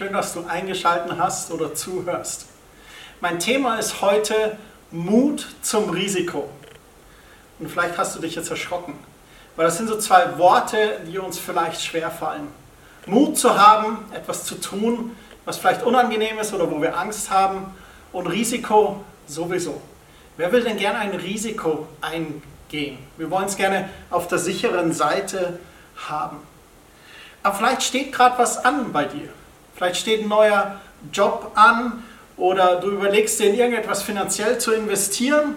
Schön, dass du eingeschaltet hast oder zuhörst. Mein Thema ist heute Mut zum Risiko. Und vielleicht hast du dich jetzt erschrocken, weil das sind so zwei Worte, die uns vielleicht schwer fallen. Mut zu haben, etwas zu tun, was vielleicht unangenehm ist oder wo wir Angst haben und Risiko sowieso. Wer will denn gerne ein Risiko eingehen? Wir wollen es gerne auf der sicheren Seite haben. Aber vielleicht steht gerade was an bei dir. Vielleicht steht ein neuer Job an oder du überlegst dir in irgendetwas finanziell zu investieren.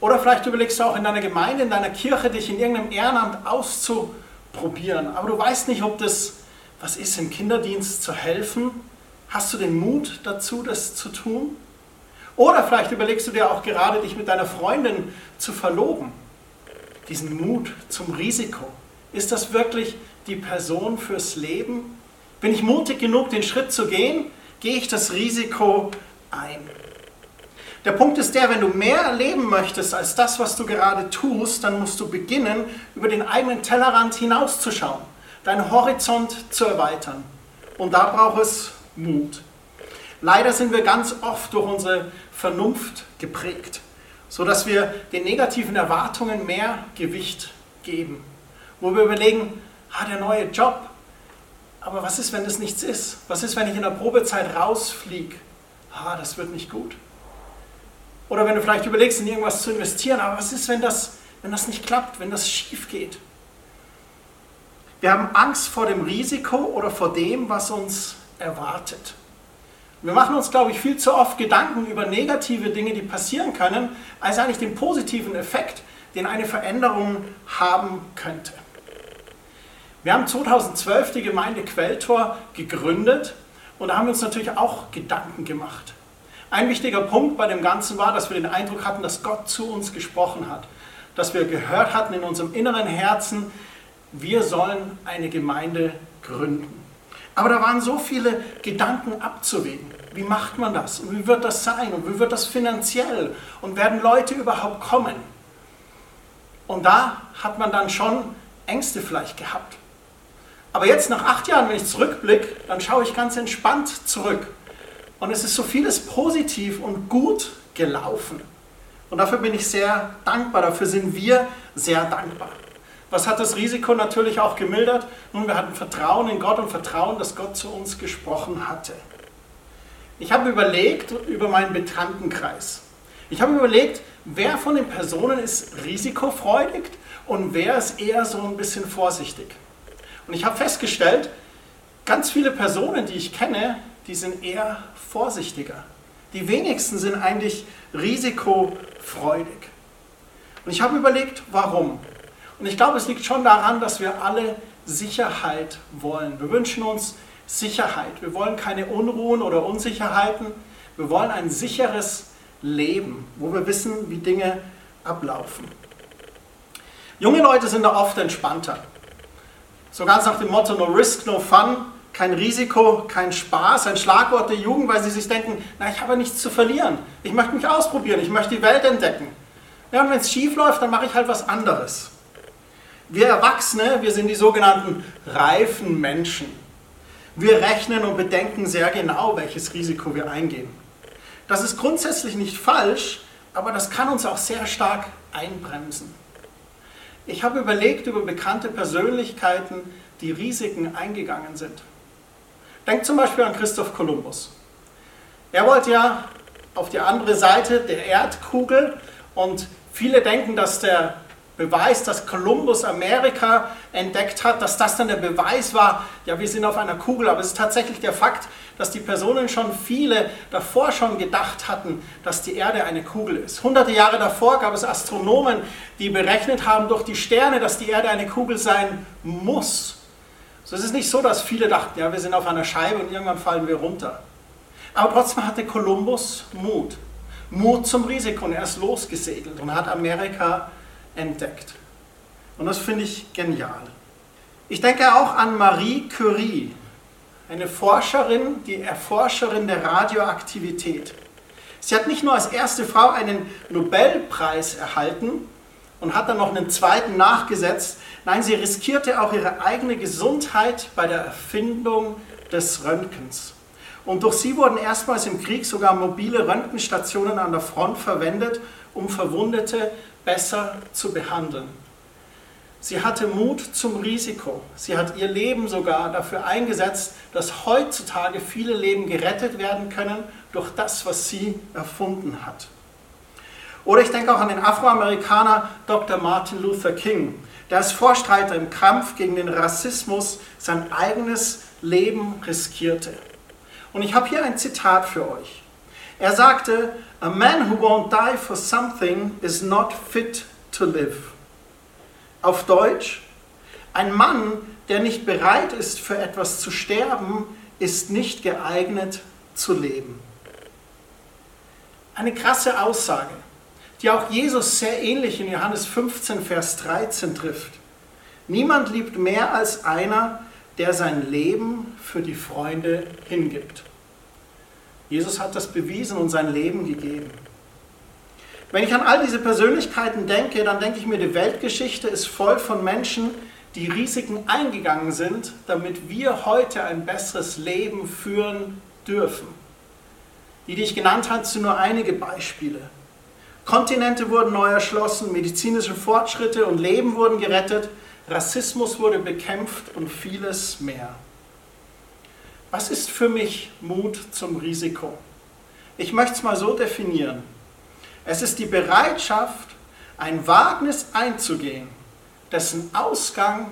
Oder vielleicht überlegst du auch in deiner Gemeinde, in deiner Kirche, dich in irgendeinem Ehrenamt auszuprobieren. Aber du weißt nicht, ob das was ist, im Kinderdienst zu helfen. Hast du den Mut dazu, das zu tun? Oder vielleicht überlegst du dir auch gerade, dich mit deiner Freundin zu verloben. Diesen Mut zum Risiko. Ist das wirklich die Person fürs Leben? Bin ich mutig genug, den Schritt zu gehen? Gehe ich das Risiko ein? Der Punkt ist der, wenn du mehr erleben möchtest als das, was du gerade tust, dann musst du beginnen, über den eigenen Tellerrand hinauszuschauen, deinen Horizont zu erweitern. Und da braucht es Mut. Leider sind wir ganz oft durch unsere Vernunft geprägt, sodass wir den negativen Erwartungen mehr Gewicht geben. Wo wir überlegen, ah, der neue Job, aber was ist, wenn das nichts ist? Was ist, wenn ich in der Probezeit rausfliege? Ah, das wird nicht gut. Oder wenn du vielleicht überlegst, in irgendwas zu investieren, aber was ist, wenn das, wenn das nicht klappt, wenn das schief geht? Wir haben Angst vor dem Risiko oder vor dem, was uns erwartet. Wir machen uns, glaube ich, viel zu oft Gedanken über negative Dinge, die passieren können, als eigentlich den positiven Effekt, den eine Veränderung haben könnte. Wir haben 2012 die Gemeinde Quelltor gegründet und da haben wir uns natürlich auch Gedanken gemacht. Ein wichtiger Punkt bei dem Ganzen war, dass wir den Eindruck hatten, dass Gott zu uns gesprochen hat. Dass wir gehört hatten in unserem inneren Herzen, wir sollen eine Gemeinde gründen. Aber da waren so viele Gedanken abzuwägen. Wie macht man das? Und wie wird das sein? Und wie wird das finanziell? Und werden Leute überhaupt kommen? Und da hat man dann schon Ängste vielleicht gehabt. Aber jetzt nach acht Jahren, wenn ich zurückblicke, dann schaue ich ganz entspannt zurück. Und es ist so vieles positiv und gut gelaufen. Und dafür bin ich sehr dankbar, dafür sind wir sehr dankbar. Was hat das Risiko natürlich auch gemildert? Nun, wir hatten Vertrauen in Gott und Vertrauen, dass Gott zu uns gesprochen hatte. Ich habe überlegt über meinen Bekanntenkreis. Ich habe überlegt, wer von den Personen ist risikofreudig und wer ist eher so ein bisschen vorsichtig. Und ich habe festgestellt, ganz viele Personen, die ich kenne, die sind eher vorsichtiger. Die wenigsten sind eigentlich risikofreudig. Und ich habe überlegt, warum. Und ich glaube, es liegt schon daran, dass wir alle Sicherheit wollen. Wir wünschen uns Sicherheit. Wir wollen keine Unruhen oder Unsicherheiten. Wir wollen ein sicheres Leben, wo wir wissen, wie Dinge ablaufen. Junge Leute sind da oft entspannter. So ganz nach dem Motto No Risk, No Fun, kein Risiko, kein Spaß, ein Schlagwort der Jugend, weil sie sich denken, na, ich habe nichts zu verlieren. Ich möchte mich ausprobieren, ich möchte die Welt entdecken. Ja, und wenn es schief läuft, dann mache ich halt was anderes. Wir Erwachsene, wir sind die sogenannten reifen Menschen. Wir rechnen und bedenken sehr genau, welches Risiko wir eingehen. Das ist grundsätzlich nicht falsch, aber das kann uns auch sehr stark einbremsen. Ich habe überlegt über bekannte Persönlichkeiten, die Risiken eingegangen sind. Denkt zum Beispiel an Christoph Kolumbus. Er wollte ja auf die andere Seite der Erdkugel und viele denken, dass der Beweis, dass Kolumbus Amerika entdeckt hat, dass das dann der Beweis war, ja, wir sind auf einer Kugel. Aber es ist tatsächlich der Fakt, dass die Personen schon viele davor schon gedacht hatten, dass die Erde eine Kugel ist. Hunderte Jahre davor gab es Astronomen, die berechnet haben durch die Sterne, dass die Erde eine Kugel sein muss. So ist es nicht so, dass viele dachten, ja, wir sind auf einer Scheibe und irgendwann fallen wir runter. Aber trotzdem hatte Kolumbus Mut. Mut zum Risiko und er ist losgesegelt und hat Amerika entdeckt. Und das finde ich genial. Ich denke auch an Marie Curie, eine Forscherin, die Erforscherin der Radioaktivität. Sie hat nicht nur als erste Frau einen Nobelpreis erhalten und hat dann noch einen zweiten nachgesetzt, nein, sie riskierte auch ihre eigene Gesundheit bei der Erfindung des Röntgens. Und durch sie wurden erstmals im Krieg sogar mobile Röntgenstationen an der Front verwendet, um Verwundete besser zu behandeln. Sie hatte Mut zum Risiko. Sie hat ihr Leben sogar dafür eingesetzt, dass heutzutage viele Leben gerettet werden können durch das, was sie erfunden hat. Oder ich denke auch an den Afroamerikaner Dr. Martin Luther King, der als Vorstreiter im Kampf gegen den Rassismus sein eigenes Leben riskierte. Und ich habe hier ein Zitat für euch. Er sagte, A man who won't die for something is not fit to live. Auf Deutsch, ein Mann, der nicht bereit ist, für etwas zu sterben, ist nicht geeignet zu leben. Eine krasse Aussage, die auch Jesus sehr ähnlich in Johannes 15, Vers 13 trifft. Niemand liebt mehr als einer, der sein Leben für die Freunde hingibt. Jesus hat das bewiesen und sein Leben gegeben. Wenn ich an all diese Persönlichkeiten denke, dann denke ich mir, die Weltgeschichte ist voll von Menschen, die Risiken eingegangen sind, damit wir heute ein besseres Leben führen dürfen. Die, die ich genannt habe, sind nur einige Beispiele. Kontinente wurden neu erschlossen, medizinische Fortschritte und Leben wurden gerettet, Rassismus wurde bekämpft und vieles mehr. Was ist für mich Mut zum Risiko? Ich möchte es mal so definieren. Es ist die Bereitschaft, ein Wagnis einzugehen, dessen Ausgang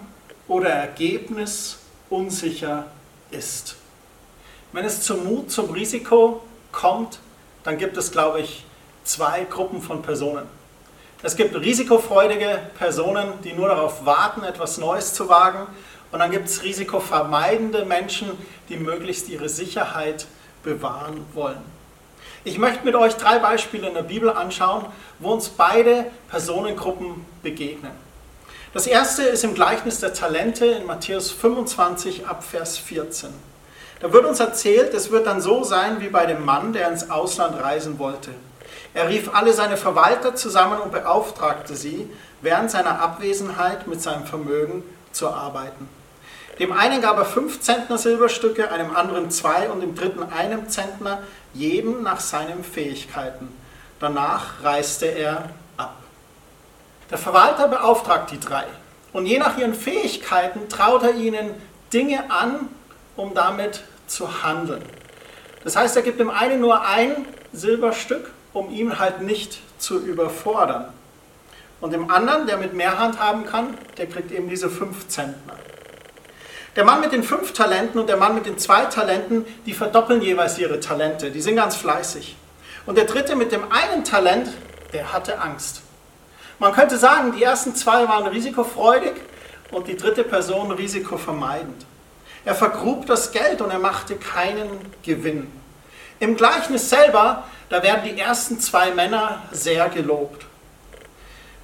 oder Ergebnis unsicher ist. Wenn es zum Mut zum Risiko kommt, dann gibt es, glaube ich, zwei Gruppen von Personen. Es gibt risikofreudige Personen, die nur darauf warten, etwas Neues zu wagen. Und dann gibt es risikovermeidende Menschen, die möglichst ihre Sicherheit bewahren wollen. Ich möchte mit euch drei Beispiele in der Bibel anschauen, wo uns beide Personengruppen begegnen. Das erste ist im Gleichnis der Talente in Matthäus 25 ab Vers 14. Da wird uns erzählt, es wird dann so sein wie bei dem Mann, der ins Ausland reisen wollte. Er rief alle seine Verwalter zusammen und beauftragte sie, während seiner Abwesenheit mit seinem Vermögen zu arbeiten. Dem einen gab er fünf Zentner Silberstücke, einem anderen zwei und dem dritten einem Zentner, jedem nach seinen Fähigkeiten. Danach reiste er ab. Der Verwalter beauftragt die drei und je nach ihren Fähigkeiten traut er ihnen Dinge an, um damit zu handeln. Das heißt, er gibt dem einen nur ein Silberstück, um ihn halt nicht zu überfordern. Und dem anderen, der mit mehr Hand haben kann, der kriegt eben diese fünf Zentner. Der Mann mit den fünf Talenten und der Mann mit den zwei Talenten, die verdoppeln jeweils ihre Talente. Die sind ganz fleißig. Und der dritte mit dem einen Talent, der hatte Angst. Man könnte sagen, die ersten zwei waren risikofreudig und die dritte Person risikovermeidend. Er vergrub das Geld und er machte keinen Gewinn. Im Gleichnis selber, da werden die ersten zwei Männer sehr gelobt.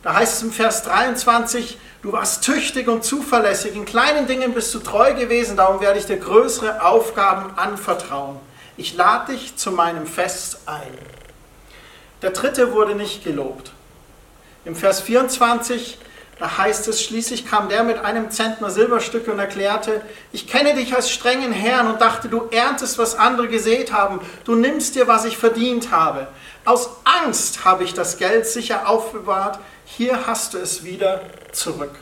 Da heißt es im Vers 23, du warst tüchtig und zuverlässig, in kleinen Dingen bist du treu gewesen, darum werde ich dir größere Aufgaben anvertrauen. Ich lade dich zu meinem Fest ein. Der dritte wurde nicht gelobt. Im Vers 24, da heißt es, schließlich kam der mit einem Zentner Silberstücke und erklärte, ich kenne dich als strengen Herrn und dachte, du erntest, was andere gesät haben, du nimmst dir, was ich verdient habe. Aus Angst habe ich das Geld sicher aufbewahrt, hier hast du es wieder zurück.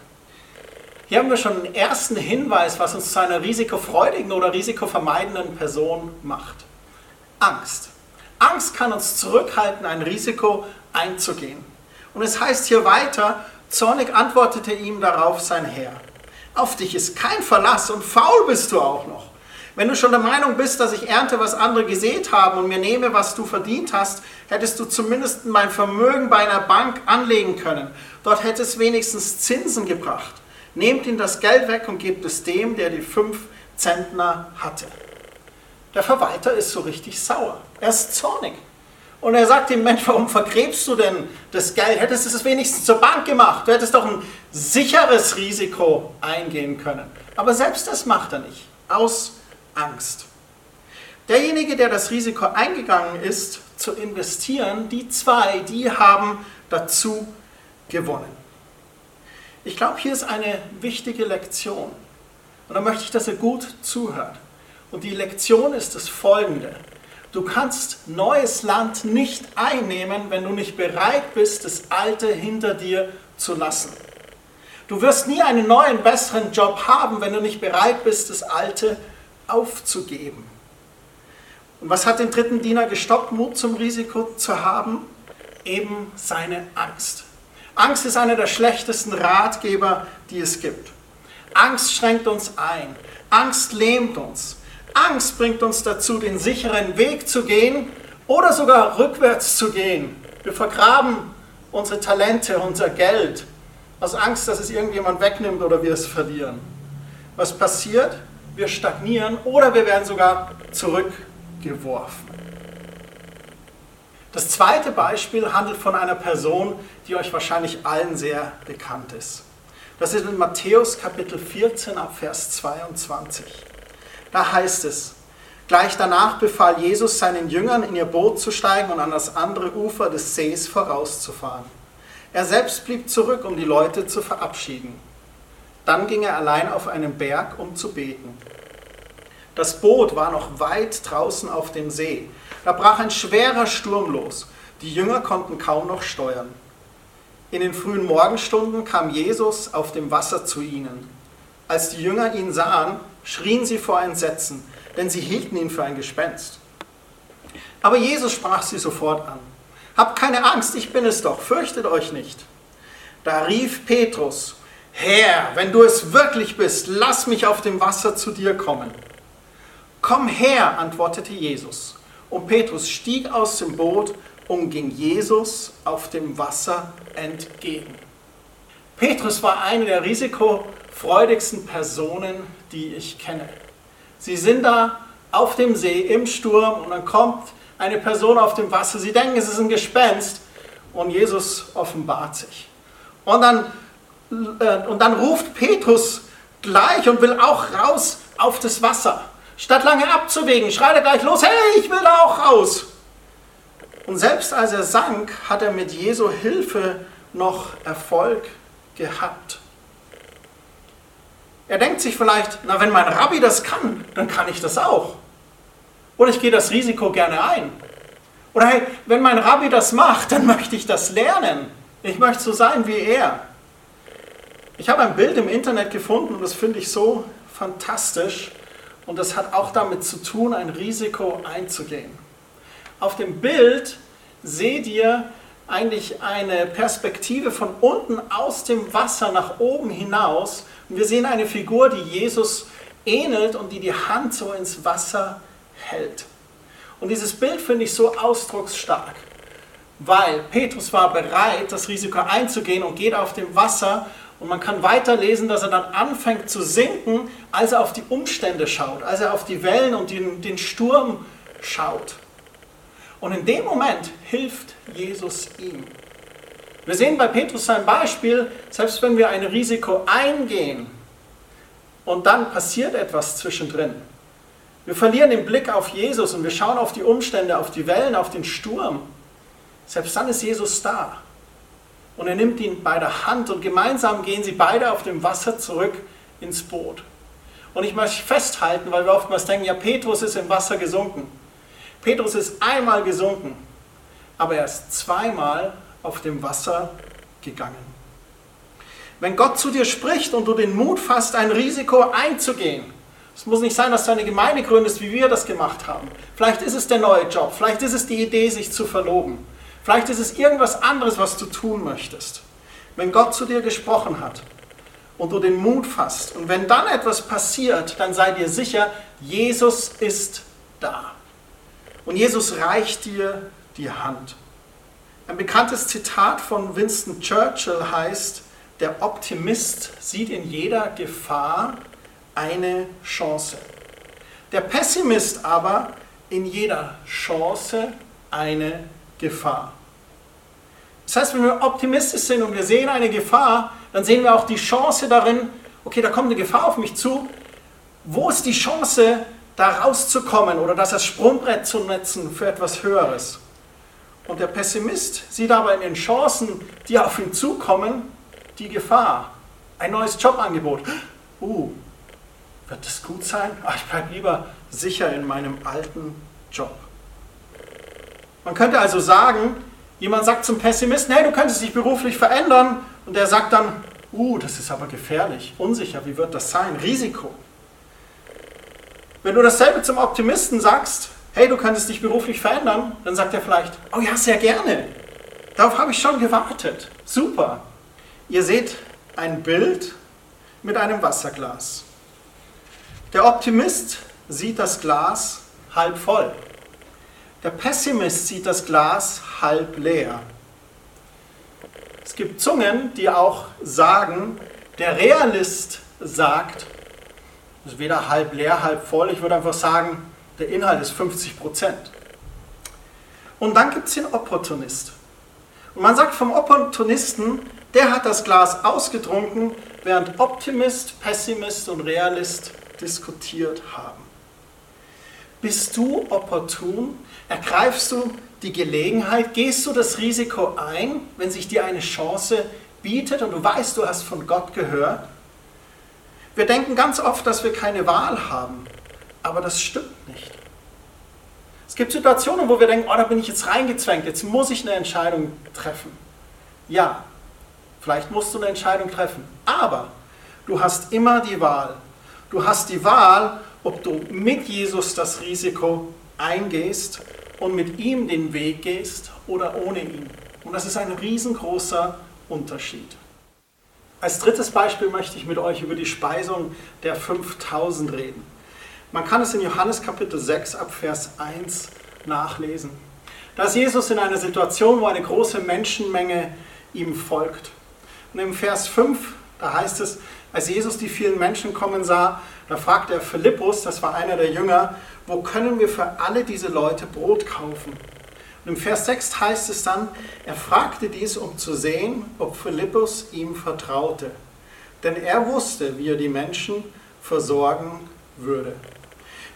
Hier haben wir schon einen ersten Hinweis, was uns zu einer risikofreudigen oder risikovermeidenden Person macht. Angst. Angst kann uns zurückhalten, ein Risiko einzugehen. Und es heißt hier weiter, zornig antwortete ihm darauf sein Herr. Auf dich ist kein Verlass und faul bist du auch noch. Wenn du schon der Meinung bist, dass ich ernte, was andere gesät haben und mir nehme, was du verdient hast, hättest du zumindest mein Vermögen bei einer Bank anlegen können. Dort hätte es wenigstens Zinsen gebracht. Nehmt ihm das Geld weg und gebt es dem, der die fünf Zentner hatte. Der Verwalter ist so richtig sauer. Er ist zornig. Und er sagt dem Mensch, warum vergräbst du denn das Geld? Hättest du es wenigstens zur Bank gemacht. Du hättest doch ein sicheres Risiko eingehen können. Aber selbst das macht er nicht. Aus Angst. Derjenige, der das Risiko eingegangen ist, zu investieren, die zwei, die haben dazu gewonnen. Ich glaube, hier ist eine wichtige Lektion. Und da möchte ich, dass ihr gut zuhört. Und die Lektion ist das folgende. Du kannst neues Land nicht einnehmen, wenn du nicht bereit bist, das Alte hinter dir zu lassen. Du wirst nie einen neuen, besseren Job haben, wenn du nicht bereit bist, das Alte aufzugeben. Und was hat den dritten Diener gestoppt, Mut zum Risiko zu haben? Eben seine Angst. Angst ist einer der schlechtesten Ratgeber, die es gibt. Angst schränkt uns ein. Angst lähmt uns. Angst bringt uns dazu, den sicheren Weg zu gehen oder sogar rückwärts zu gehen. Wir vergraben unsere Talente, unser Geld aus Angst, dass es irgendjemand wegnimmt oder wir es verlieren. Was passiert? Wir stagnieren oder wir werden sogar zurückgeworfen. Das zweite Beispiel handelt von einer Person, die euch wahrscheinlich allen sehr bekannt ist. Das ist in Matthäus Kapitel 14 ab Vers 22. Da heißt es, gleich danach befahl Jesus seinen Jüngern, in ihr Boot zu steigen und an das andere Ufer des Sees vorauszufahren. Er selbst blieb zurück, um die Leute zu verabschieden. Dann ging er allein auf einen Berg, um zu beten. Das Boot war noch weit draußen auf dem See. Da brach ein schwerer Sturm los. Die Jünger konnten kaum noch steuern. In den frühen Morgenstunden kam Jesus auf dem Wasser zu ihnen. Als die Jünger ihn sahen, schrien sie vor Entsetzen, denn sie hielten ihn für ein Gespenst. Aber Jesus sprach sie sofort an. Habt keine Angst, ich bin es doch, fürchtet euch nicht. Da rief Petrus, Herr, wenn du es wirklich bist, lass mich auf dem Wasser zu dir kommen. Komm her, antwortete Jesus. Und Petrus stieg aus dem Boot und ging Jesus auf dem Wasser entgegen. Petrus war eine der risikofreudigsten Personen, die ich kenne. Sie sind da auf dem See im Sturm und dann kommt eine Person auf dem Wasser. Sie denken, es ist ein Gespenst und Jesus offenbart sich. Und dann, und dann ruft Petrus gleich und will auch raus auf das Wasser. Statt lange abzuwägen, schreit er gleich los, hey, ich will da auch raus. Und selbst als er sank, hat er mit Jesu Hilfe noch Erfolg gehabt. Er denkt sich vielleicht, na wenn mein Rabbi das kann, dann kann ich das auch. Oder ich gehe das Risiko gerne ein. Oder hey, wenn mein Rabbi das macht, dann möchte ich das lernen. Ich möchte so sein wie er. Ich habe ein Bild im Internet gefunden und das finde ich so fantastisch. Und das hat auch damit zu tun, ein Risiko einzugehen. Auf dem Bild seht ihr eigentlich eine Perspektive von unten aus dem Wasser nach oben hinaus. Und wir sehen eine Figur, die Jesus ähnelt und die die Hand so ins Wasser hält. Und dieses Bild finde ich so ausdrucksstark, weil Petrus war bereit, das Risiko einzugehen und geht auf dem Wasser und man kann weiterlesen, dass er dann anfängt zu sinken, als er auf die Umstände schaut, als er auf die Wellen und den, den Sturm schaut. Und in dem Moment hilft Jesus ihm. Wir sehen bei Petrus sein Beispiel, selbst wenn wir ein Risiko eingehen und dann passiert etwas zwischendrin, wir verlieren den Blick auf Jesus und wir schauen auf die Umstände, auf die Wellen, auf den Sturm. Selbst dann ist Jesus da. Und er nimmt ihn bei der Hand und gemeinsam gehen sie beide auf dem Wasser zurück ins Boot. Und ich möchte festhalten, weil wir oftmals denken, ja, Petrus ist im Wasser gesunken. Petrus ist einmal gesunken, aber er ist zweimal auf dem Wasser gegangen. Wenn Gott zu dir spricht und du den Mut fasst, ein Risiko einzugehen, es muss nicht sein, dass du eine Gemeinde gründest, wie wir das gemacht haben. Vielleicht ist es der neue Job, vielleicht ist es die Idee, sich zu verloben. Vielleicht ist es irgendwas anderes, was du tun möchtest. Wenn Gott zu dir gesprochen hat und du den Mut fasst und wenn dann etwas passiert, dann sei dir sicher, Jesus ist da. Und Jesus reicht dir die Hand. Ein bekanntes Zitat von Winston Churchill heißt, der Optimist sieht in jeder Gefahr eine Chance. Der Pessimist aber in jeder Chance eine Gefahr. Das heißt, wenn wir optimistisch sind und wir sehen eine Gefahr, dann sehen wir auch die Chance darin, okay, da kommt eine Gefahr auf mich zu. Wo ist die Chance, da rauszukommen oder das als Sprungbrett zu nutzen für etwas Höheres? Und der Pessimist sieht aber in den Chancen, die auf ihn zukommen, die Gefahr. Ein neues Jobangebot. Uh, Wird es gut sein? Ach, ich bleibe lieber sicher in meinem alten Job. Man könnte also sagen, jemand sagt zum Pessimisten, hey, du könntest dich beruflich verändern. Und der sagt dann, uh, das ist aber gefährlich, unsicher, wie wird das sein? Risiko. Wenn du dasselbe zum Optimisten sagst, hey, du könntest dich beruflich verändern, dann sagt er vielleicht, oh ja, sehr gerne. Darauf habe ich schon gewartet. Super. Ihr seht ein Bild mit einem Wasserglas. Der Optimist sieht das Glas halb voll. Der Pessimist sieht das Glas halb leer. Es gibt Zungen, die auch sagen, der Realist sagt, es ist weder halb leer, halb voll. Ich würde einfach sagen, der Inhalt ist 50 Prozent. Und dann gibt es den Opportunist. Und man sagt vom Opportunisten, der hat das Glas ausgetrunken, während Optimist, Pessimist und Realist diskutiert haben. Bist du opportun? Ergreifst du die Gelegenheit? Gehst du das Risiko ein, wenn sich dir eine Chance bietet und du weißt, du hast von Gott gehört? Wir denken ganz oft, dass wir keine Wahl haben, aber das stimmt nicht. Es gibt Situationen, wo wir denken, oh, da bin ich jetzt reingezwängt, jetzt muss ich eine Entscheidung treffen. Ja, vielleicht musst du eine Entscheidung treffen, aber du hast immer die Wahl. Du hast die Wahl, ob du mit Jesus das Risiko eingehst und mit ihm den Weg gehst oder ohne ihn. Und das ist ein riesengroßer Unterschied. Als drittes Beispiel möchte ich mit euch über die Speisung der 5000 reden. Man kann es in Johannes Kapitel 6 ab Vers 1 nachlesen. Da ist Jesus in einer Situation, wo eine große Menschenmenge ihm folgt. Und im Vers 5, da heißt es, als Jesus die vielen Menschen kommen sah, da fragte er Philippus, das war einer der Jünger, wo können wir für alle diese Leute Brot kaufen? Und im Vers 6 heißt es dann, er fragte dies, um zu sehen, ob Philippus ihm vertraute. Denn er wusste, wie er die Menschen versorgen würde.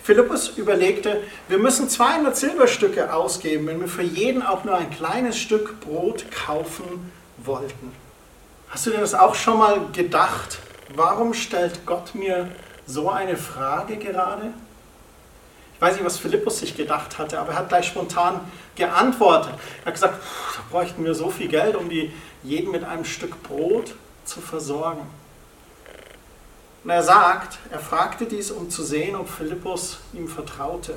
Philippus überlegte, wir müssen 200 Silberstücke ausgeben, wenn wir für jeden auch nur ein kleines Stück Brot kaufen wollten. Hast du dir das auch schon mal gedacht? Warum stellt Gott mir so eine Frage gerade? Ich weiß nicht, was Philippus sich gedacht hatte, aber er hat gleich spontan geantwortet. Er hat gesagt, da bräuchten wir so viel Geld, um die jeden mit einem Stück Brot zu versorgen. Und er sagt, er fragte dies, um zu sehen, ob Philippus ihm vertraute.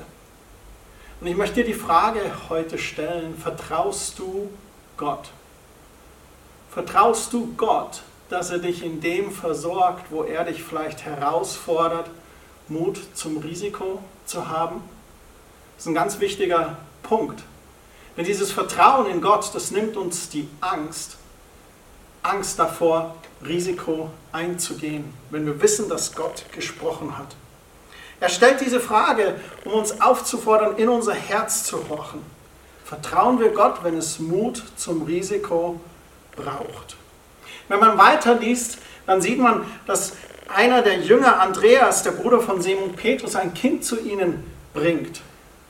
Und ich möchte dir die Frage heute stellen, vertraust du Gott? Vertraust du Gott, dass er dich in dem versorgt, wo er dich vielleicht herausfordert, Mut zum Risiko zu haben. Das ist ein ganz wichtiger Punkt. Denn dieses Vertrauen in Gott, das nimmt uns die Angst, Angst davor, Risiko einzugehen, wenn wir wissen, dass Gott gesprochen hat. Er stellt diese Frage, um uns aufzufordern, in unser Herz zu horchen. Vertrauen wir Gott, wenn es Mut zum Risiko braucht. Wenn man weiterliest, dann sieht man, dass einer der Jünger, Andreas, der Bruder von Simon Petrus, ein Kind zu ihnen bringt.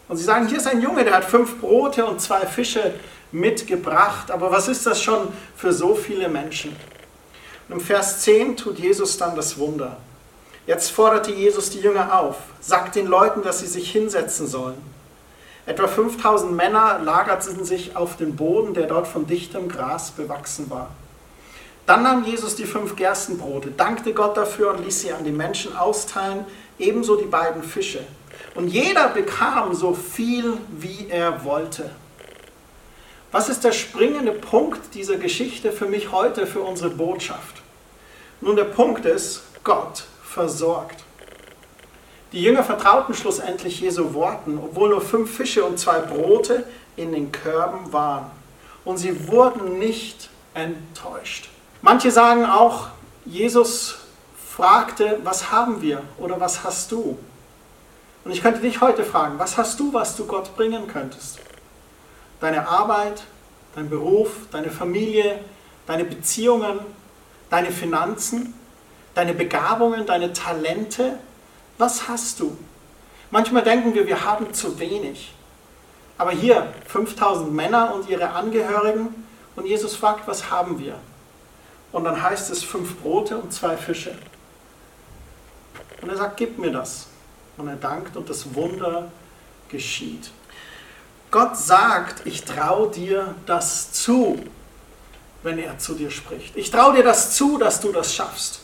Und sie sagen, hier ist ein Junge, der hat fünf Brote und zwei Fische mitgebracht. Aber was ist das schon für so viele Menschen? Und im Vers 10 tut Jesus dann das Wunder. Jetzt forderte Jesus die Jünger auf, sagt den Leuten, dass sie sich hinsetzen sollen. Etwa 5000 Männer lagerten sich auf den Boden, der dort von dichtem Gras bewachsen war. Dann nahm Jesus die fünf Gerstenbrote, dankte Gott dafür und ließ sie an die Menschen austeilen, ebenso die beiden Fische. Und jeder bekam so viel, wie er wollte. Was ist der springende Punkt dieser Geschichte für mich heute, für unsere Botschaft? Nun, der Punkt ist, Gott versorgt. Die Jünger vertrauten schlussendlich Jesu Worten, obwohl nur fünf Fische und zwei Brote in den Körben waren. Und sie wurden nicht enttäuscht. Manche sagen auch, Jesus fragte, was haben wir oder was hast du? Und ich könnte dich heute fragen, was hast du, was du Gott bringen könntest? Deine Arbeit, dein Beruf, deine Familie, deine Beziehungen, deine Finanzen, deine Begabungen, deine Talente. Was hast du? Manchmal denken wir, wir haben zu wenig. Aber hier 5000 Männer und ihre Angehörigen und Jesus fragt, was haben wir? Und dann heißt es fünf Brote und zwei Fische. Und er sagt, gib mir das. Und er dankt und das Wunder geschieht. Gott sagt, ich traue dir das zu, wenn er zu dir spricht. Ich traue dir das zu, dass du das schaffst.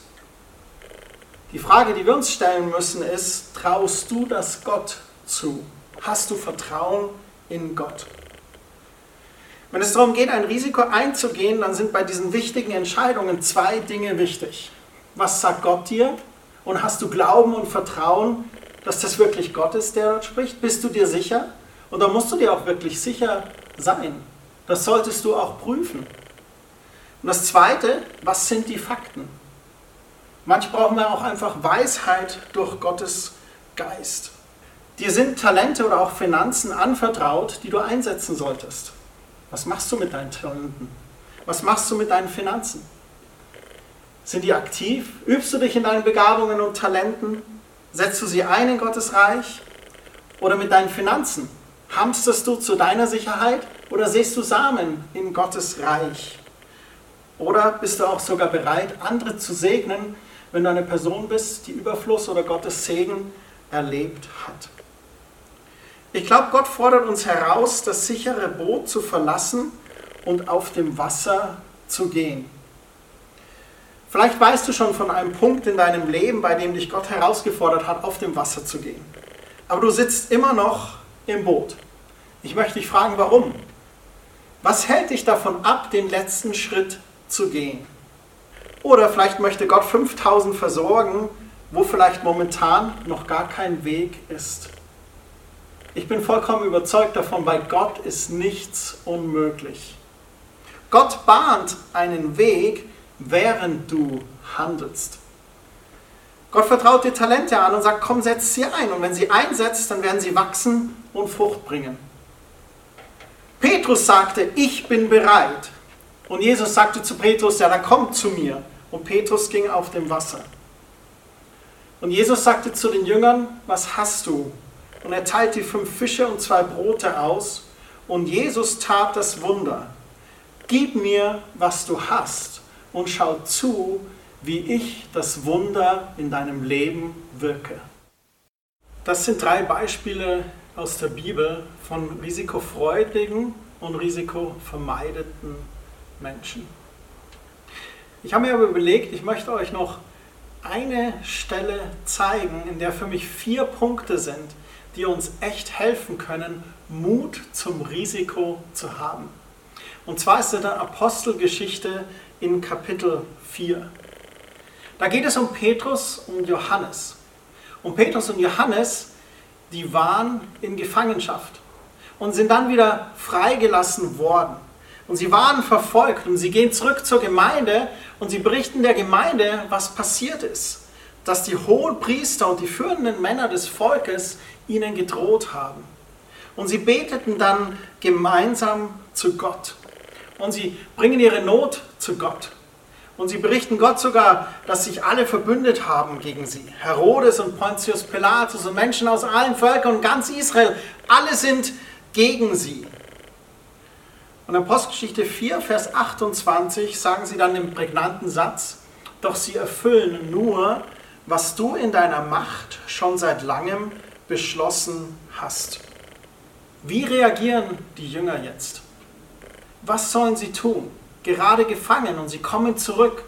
Die Frage, die wir uns stellen müssen, ist, traust du das Gott zu? Hast du Vertrauen in Gott? Wenn es darum geht, ein Risiko einzugehen, dann sind bei diesen wichtigen Entscheidungen zwei Dinge wichtig. Was sagt Gott dir? Und hast du Glauben und Vertrauen, dass das wirklich Gott ist, der dort spricht? Bist du dir sicher? Und da musst du dir auch wirklich sicher sein. Das solltest du auch prüfen. Und das Zweite, was sind die Fakten? Manch brauchen wir auch einfach Weisheit durch Gottes Geist. Dir sind Talente oder auch Finanzen anvertraut, die du einsetzen solltest. Was machst du mit deinen Talenten? Was machst du mit deinen Finanzen? Sind die aktiv? Übst du dich in deinen Begabungen und Talenten? Setzt du sie ein in Gottes Reich? Oder mit deinen Finanzen? Hamsterst du zu deiner Sicherheit oder siehst du Samen in Gottes Reich? Oder bist du auch sogar bereit, andere zu segnen, wenn du eine Person bist, die Überfluss oder Gottes Segen erlebt hat. Ich glaube, Gott fordert uns heraus, das sichere Boot zu verlassen und auf dem Wasser zu gehen. Vielleicht weißt du schon von einem Punkt in deinem Leben, bei dem dich Gott herausgefordert hat, auf dem Wasser zu gehen. Aber du sitzt immer noch im Boot. Ich möchte dich fragen, warum? Was hält dich davon ab, den letzten Schritt zu gehen? Oder vielleicht möchte Gott 5000 versorgen, wo vielleicht momentan noch gar kein Weg ist. Ich bin vollkommen überzeugt davon, bei Gott ist nichts unmöglich. Gott bahnt einen Weg, während du handelst. Gott vertraut dir Talente an und sagt, komm, setz sie ein. Und wenn sie einsetzt, dann werden sie wachsen und Frucht bringen. Petrus sagte, ich bin bereit. Und Jesus sagte zu Petrus, ja, dann komm zu mir. Und Petrus ging auf dem Wasser. Und Jesus sagte zu den Jüngern, was hast du? Und er teilte fünf Fische und zwei Brote aus. Und Jesus tat das Wunder. Gib mir, was du hast, und schau zu, wie ich das Wunder in deinem Leben wirke. Das sind drei Beispiele aus der Bibel von risikofreudigen und risikovermeideten Menschen. Ich habe mir aber überlegt, ich möchte euch noch eine Stelle zeigen, in der für mich vier Punkte sind, die uns echt helfen können, Mut zum Risiko zu haben. Und zwar ist es der Apostelgeschichte in Kapitel 4. Da geht es um Petrus und Johannes. Und Petrus und Johannes, die waren in Gefangenschaft und sind dann wieder freigelassen worden. Und sie waren verfolgt und sie gehen zurück zur Gemeinde und sie berichten der Gemeinde, was passiert ist. Dass die hohen Priester und die führenden Männer des Volkes ihnen gedroht haben. Und sie beteten dann gemeinsam zu Gott. Und sie bringen ihre Not zu Gott. Und sie berichten Gott sogar, dass sich alle verbündet haben gegen sie. Herodes und Pontius Pilatus und Menschen aus allen Völkern und ganz Israel, alle sind gegen sie. Und in Apostelgeschichte 4, Vers 28 sagen sie dann den prägnanten Satz, doch sie erfüllen nur, was du in deiner Macht schon seit langem beschlossen hast. Wie reagieren die Jünger jetzt? Was sollen sie tun? Gerade gefangen und sie kommen zurück.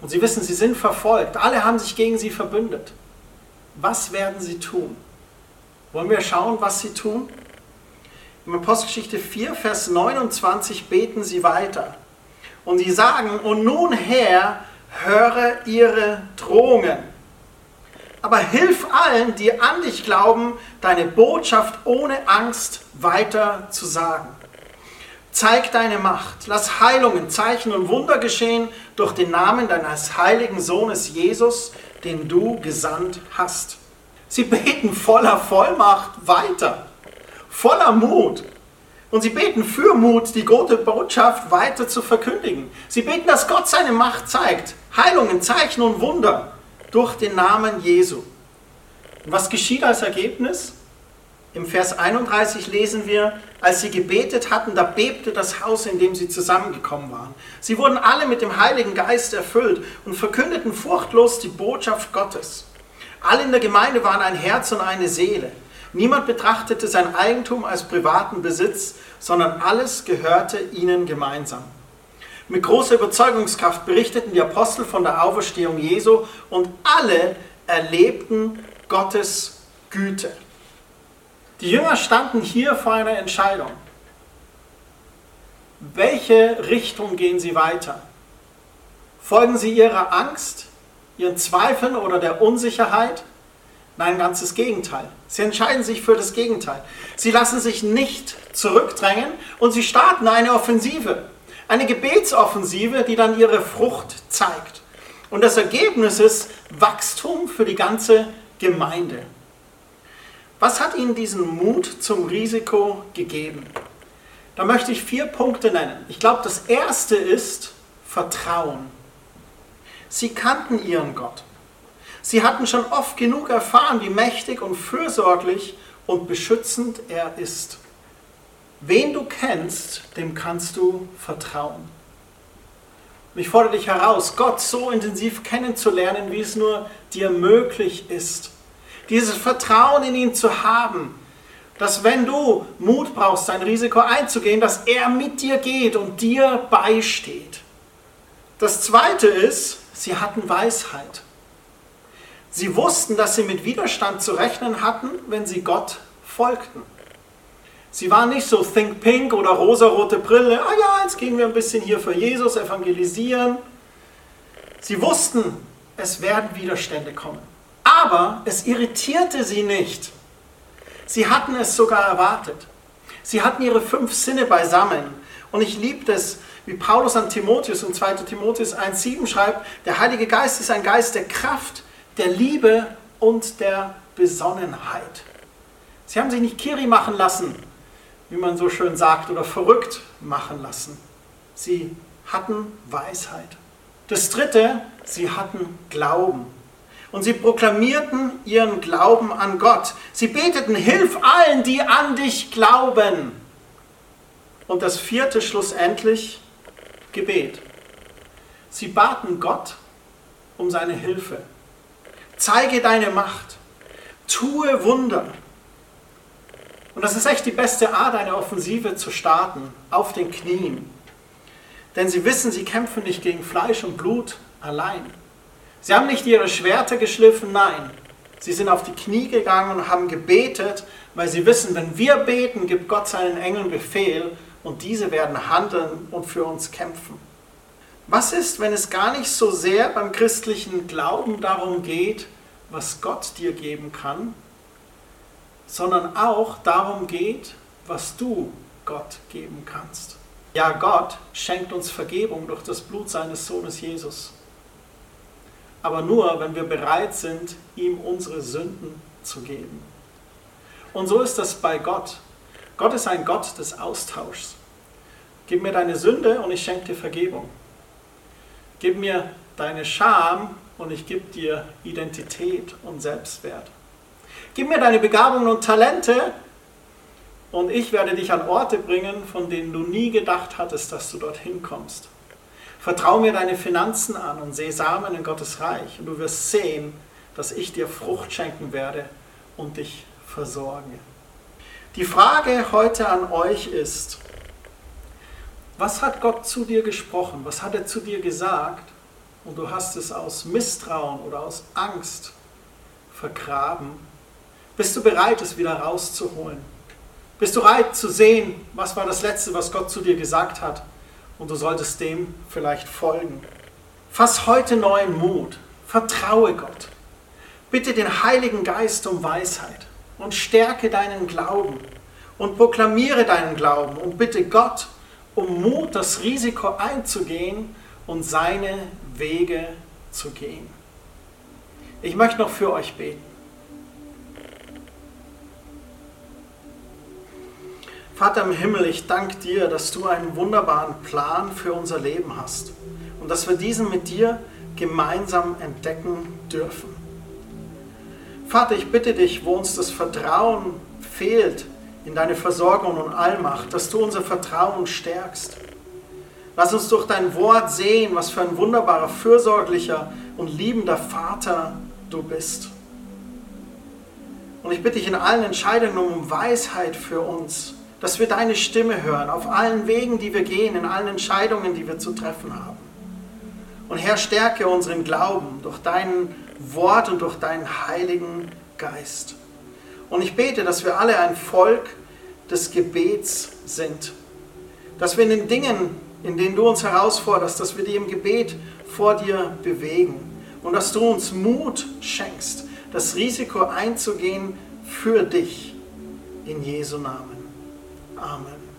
Und sie wissen, sie sind verfolgt. Alle haben sich gegen sie verbündet. Was werden sie tun? Wollen wir schauen, was sie tun? In Apostelgeschichte 4, Vers 29 beten sie weiter. Und sie sagen, und nun Herr, höre ihre Drohungen. Aber hilf allen, die an dich glauben, deine Botschaft ohne Angst weiter zu sagen. Zeig deine Macht. Lass Heilungen, Zeichen und Wunder geschehen durch den Namen deines heiligen Sohnes Jesus, den du gesandt hast. Sie beten voller Vollmacht weiter voller Mut. Und sie beten für Mut, die gute Botschaft weiter zu verkündigen. Sie beten, dass Gott seine Macht zeigt. Heilungen, Zeichen und Wunder durch den Namen Jesu. Und was geschieht als Ergebnis? Im Vers 31 lesen wir, als sie gebetet hatten, da bebte das Haus, in dem sie zusammengekommen waren. Sie wurden alle mit dem Heiligen Geist erfüllt und verkündeten furchtlos die Botschaft Gottes. Alle in der Gemeinde waren ein Herz und eine Seele. Niemand betrachtete sein Eigentum als privaten Besitz, sondern alles gehörte ihnen gemeinsam. Mit großer Überzeugungskraft berichteten die Apostel von der Auferstehung Jesu und alle erlebten Gottes Güte. Die Jünger standen hier vor einer Entscheidung. Welche Richtung gehen sie weiter? Folgen sie ihrer Angst, ihren Zweifeln oder der Unsicherheit? Nein, ganz das Gegenteil. Sie entscheiden sich für das Gegenteil. Sie lassen sich nicht zurückdrängen und sie starten eine Offensive. Eine Gebetsoffensive, die dann ihre Frucht zeigt. Und das Ergebnis ist Wachstum für die ganze Gemeinde. Was hat ihnen diesen Mut zum Risiko gegeben? Da möchte ich vier Punkte nennen. Ich glaube, das erste ist Vertrauen. Sie kannten ihren Gott. Sie hatten schon oft genug erfahren, wie mächtig und fürsorglich und beschützend er ist. Wen du kennst, dem kannst du vertrauen. Und ich fordere dich heraus, Gott so intensiv kennenzulernen, wie es nur dir möglich ist. Dieses Vertrauen in ihn zu haben, dass wenn du Mut brauchst, ein Risiko einzugehen, dass er mit dir geht und dir beisteht. Das Zweite ist, sie hatten Weisheit. Sie wussten, dass sie mit Widerstand zu rechnen hatten, wenn sie Gott folgten. Sie waren nicht so Think Pink oder rosarote Brille, ah ja, jetzt gehen wir ein bisschen hier für Jesus evangelisieren. Sie wussten, es werden Widerstände kommen. Aber es irritierte sie nicht. Sie hatten es sogar erwartet. Sie hatten ihre fünf Sinne beisammen. Und ich liebe es, wie Paulus an Timotheus in 2. Timotheus 1,7 schreibt, der Heilige Geist ist ein Geist der Kraft, der Liebe und der Besonnenheit. Sie haben sich nicht Kiri machen lassen, wie man so schön sagt, oder verrückt machen lassen. Sie hatten Weisheit. Das Dritte, sie hatten Glauben. Und sie proklamierten ihren Glauben an Gott. Sie beteten, hilf allen, die an dich glauben. Und das vierte schlussendlich, Gebet. Sie baten Gott um seine Hilfe. Zeige deine Macht. Tue Wunder. Und das ist echt die beste Art, eine Offensive zu starten, auf den Knien. Denn sie wissen, sie kämpfen nicht gegen Fleisch und Blut allein. Sie haben nicht ihre Schwerter geschliffen, nein. Sie sind auf die Knie gegangen und haben gebetet, weil sie wissen, wenn wir beten, gibt Gott seinen Engeln Befehl und diese werden handeln und für uns kämpfen. Was ist, wenn es gar nicht so sehr beim christlichen Glauben darum geht, was Gott dir geben kann, sondern auch darum geht, was du Gott geben kannst? Ja, Gott schenkt uns Vergebung durch das Blut seines Sohnes Jesus. Aber nur, wenn wir bereit sind, ihm unsere Sünden zu geben. Und so ist das bei Gott. Gott ist ein Gott des Austauschs. Gib mir deine Sünde und ich schenke dir Vergebung. Gib mir deine Scham und ich gebe dir Identität und Selbstwert. Gib mir deine Begabungen und Talente und ich werde dich an Orte bringen, von denen du nie gedacht hattest, dass du dorthin kommst. Vertrau mir deine Finanzen an und seh Samen in Gottes Reich und du wirst sehen, dass ich dir Frucht schenken werde und dich versorge. Die Frage heute an euch ist, was hat Gott zu dir gesprochen? Was hat er zu dir gesagt? Und du hast es aus Misstrauen oder aus Angst vergraben. Bist du bereit, es wieder rauszuholen? Bist du bereit zu sehen, was war das Letzte, was Gott zu dir gesagt hat? Und du solltest dem vielleicht folgen. Fass heute neuen Mut. Vertraue Gott. Bitte den Heiligen Geist um Weisheit und stärke deinen Glauben und proklamiere deinen Glauben und bitte Gott um Mut, das Risiko einzugehen und seine Wege zu gehen. Ich möchte noch für euch beten. Vater im Himmel, ich danke dir, dass du einen wunderbaren Plan für unser Leben hast und dass wir diesen mit dir gemeinsam entdecken dürfen. Vater, ich bitte dich, wo uns das Vertrauen fehlt, in deine Versorgung und Allmacht, dass du unser Vertrauen stärkst. Lass uns durch dein Wort sehen, was für ein wunderbarer, fürsorglicher und liebender Vater du bist. Und ich bitte dich in allen Entscheidungen um Weisheit für uns, dass wir deine Stimme hören, auf allen Wegen, die wir gehen, in allen Entscheidungen, die wir zu treffen haben. Und Herr, stärke unseren Glauben durch dein Wort und durch deinen Heiligen Geist. Und ich bete, dass wir alle ein Volk des Gebets sind. Dass wir in den Dingen, in denen du uns herausforderst, dass wir die im Gebet vor dir bewegen. Und dass du uns Mut schenkst, das Risiko einzugehen für dich. In Jesu Namen. Amen.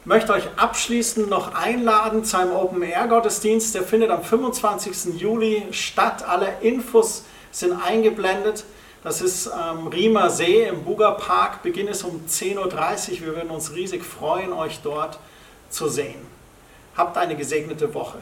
Ich möchte euch abschließend noch einladen zu einem Open-Air-Gottesdienst. Der findet am 25. Juli statt. Alle Infos sind eingeblendet. Das ist am Riemer See im Buger Park. Beginn ist um 10.30 Uhr. Wir würden uns riesig freuen, euch dort zu sehen. Habt eine gesegnete Woche.